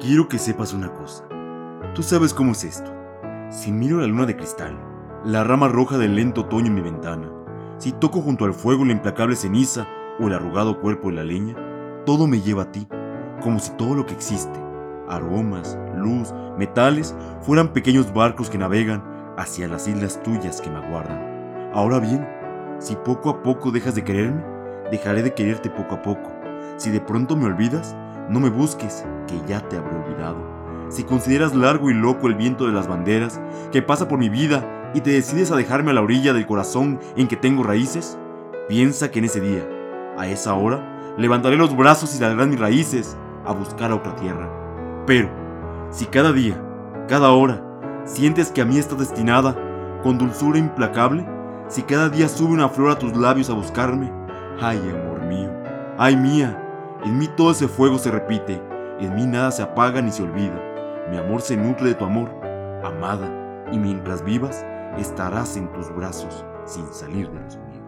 Quiero que sepas una cosa. Tú sabes cómo es esto. Si miro la luna de cristal, la rama roja del lento otoño en mi ventana, si toco junto al fuego la implacable ceniza o el arrugado cuerpo de la leña, todo me lleva a ti, como si todo lo que existe, aromas, luz, metales, fueran pequeños barcos que navegan hacia las islas tuyas que me aguardan. Ahora bien, si poco a poco dejas de quererme, dejaré de quererte poco a poco. Si de pronto me olvidas, no me busques, que ya te habré olvidado. Si consideras largo y loco el viento de las banderas que pasa por mi vida y te decides a dejarme a la orilla del corazón en que tengo raíces, piensa que en ese día, a esa hora, levantaré los brazos y saldrán mis raíces a buscar a otra tierra. Pero, si cada día, cada hora, sientes que a mí estás destinada, con dulzura implacable, si cada día sube una flor a tus labios a buscarme, ay amor mío, ay mía, en mí todo ese fuego se repite, en mí nada se apaga ni se olvida. Mi amor se nutre de tu amor, amada, y mientras vivas, estarás en tus brazos sin salir de los míos.